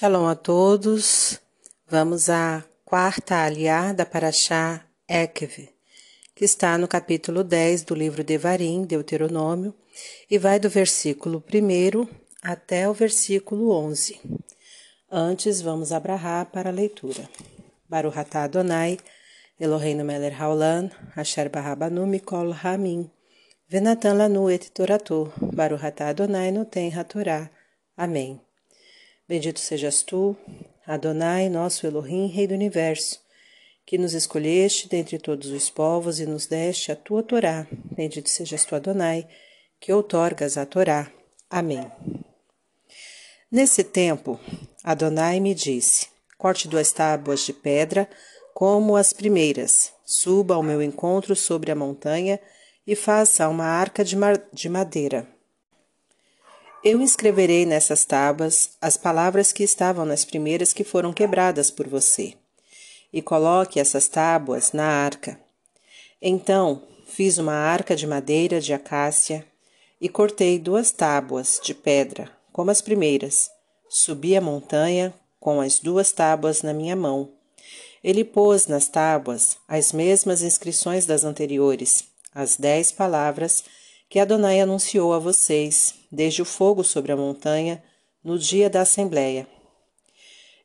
Shalom a todos. Vamos à quarta aliá da Paraxá Ekev, que está no capítulo 10 do livro de Varim, Deuteronômio, e vai do versículo 1 até o versículo 11. Antes, vamos abrahar para a leitura. Baruch atah Adonai, Eloheinu melech haolam, asher barabanu mikol hamim, venatan lanu et torato, Baruch atah Adonai noten hatorá. Amém. Bendito sejas tu, Adonai, nosso Elohim, Rei do Universo, que nos escolheste dentre todos os povos e nos deste a tua Torá. Bendito sejas tu, Adonai, que outorgas a Torá. Amém. Nesse tempo, Adonai me disse: Corte duas tábuas de pedra, como as primeiras, suba ao meu encontro sobre a montanha e faça uma arca de, de madeira eu escreverei nessas tábuas as palavras que estavam nas primeiras que foram quebradas por você, e coloque essas tábuas na arca. Então fiz uma arca de madeira de acácia e cortei duas tábuas de pedra, como as primeiras. Subi a montanha com as duas tábuas na minha mão. Ele pôs nas tábuas as mesmas inscrições das anteriores, as dez palavras que Adonai anunciou a vocês, desde o fogo sobre a montanha, no dia da Assembleia.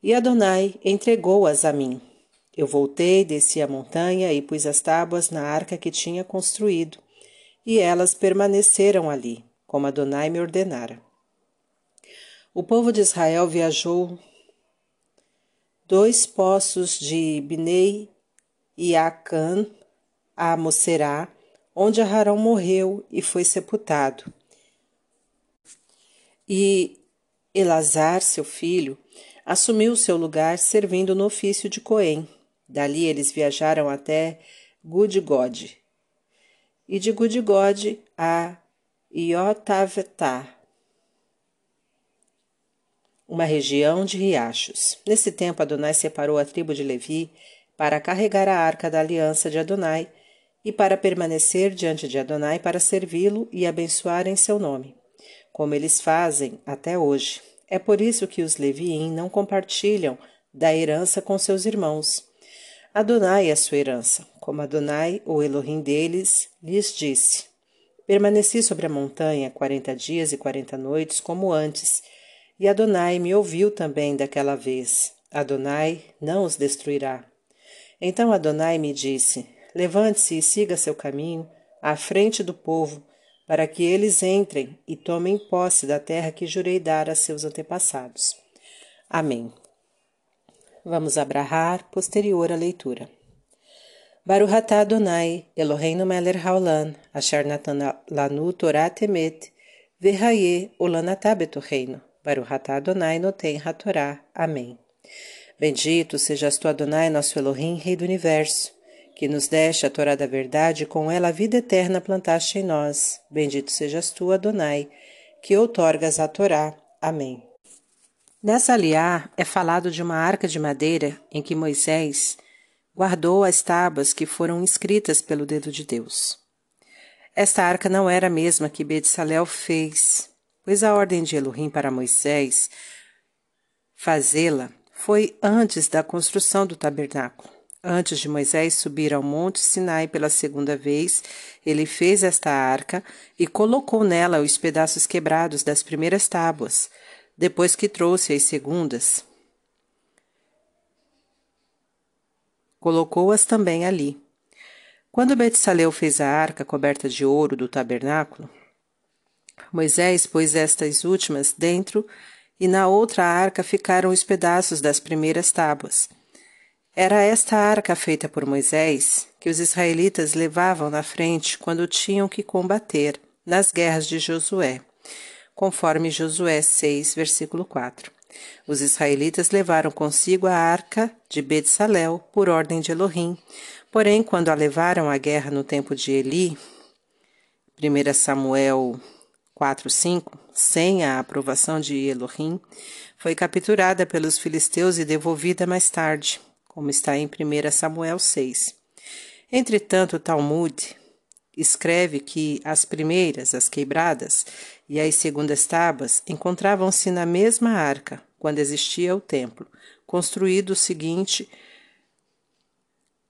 E Adonai entregou-as a mim. Eu voltei, desci a montanha e pus as tábuas na arca que tinha construído, e elas permaneceram ali, como Adonai me ordenara. O povo de Israel viajou dois poços de Binei e Acã a Moserá, onde Arão morreu e foi sepultado. E Elazar, seu filho, assumiu seu lugar servindo no ofício de Coém. Dali eles viajaram até Gudgod, e de Gudgod a Iotavetá, uma região de riachos. Nesse tempo, Adonai separou a tribo de Levi para carregar a arca da aliança de Adonai e para permanecer diante de Adonai para servi-lo e abençoar em seu nome, como eles fazem até hoje. É por isso que os Leviim não compartilham da herança com seus irmãos. Adonai é sua herança, como Adonai, o Elohim deles, lhes disse. Permaneci sobre a montanha quarenta dias e quarenta noites, como antes, e Adonai me ouviu também daquela vez. Adonai não os destruirá. Então Adonai me disse: Levante-se e siga seu caminho à frente do povo, para que eles entrem e tomem posse da terra que jurei dar a seus antepassados. Amém. Vamos abrahar posterior à leitura. Baruch atah Adonai, Eloheinu melech haolam, asher natan lanu Torah temet, vehaye olanatah betoheinu. Baruch atah Adonai noten hatorá. Amém. Bendito sejas tu Adonai, nosso Elohim, Rei do Universo, que nos deste a Torá da verdade, com ela a vida eterna plantaste em nós. Bendito sejas tu, Adonai, que outorgas a Torá. Amém. Nessa aliá é falado de uma arca de madeira em que Moisés guardou as tábuas que foram escritas pelo dedo de Deus. Esta arca não era a mesma que Betsalel fez, pois a ordem de Elohim para Moisés fazê-la foi antes da construção do tabernáculo. Antes de Moisés subir ao Monte Sinai pela segunda vez, ele fez esta arca e colocou nela os pedaços quebrados das primeiras tábuas, depois que trouxe as segundas. Colocou-as também ali. Quando Betsaleu fez a arca coberta de ouro do tabernáculo, Moisés pôs estas últimas dentro e na outra arca ficaram os pedaços das primeiras tábuas. Era esta arca feita por Moisés que os israelitas levavam na frente quando tinham que combater nas guerras de Josué, conforme Josué 6, versículo 4. Os israelitas levaram consigo a arca de Betsalel por ordem de Elohim, porém, quando a levaram à guerra no tempo de Eli, 1 Samuel 4, 5, sem a aprovação de Elohim, foi capturada pelos filisteus e devolvida mais tarde como está em 1 Samuel 6. Entretanto, o Talmud escreve que as primeiras, as quebradas, e as segundas tábuas encontravam-se na mesma arca, quando existia o templo, construído o seguinte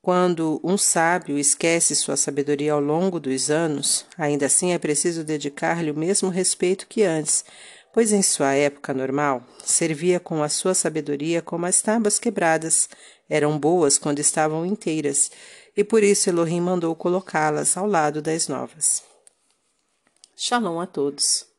quando um sábio esquece sua sabedoria ao longo dos anos, ainda assim é preciso dedicar-lhe o mesmo respeito que antes, pois em sua época normal servia com a sua sabedoria como as tábuas quebradas eram boas quando estavam inteiras, e por isso Elohim mandou colocá-las ao lado das novas. Shalom a todos.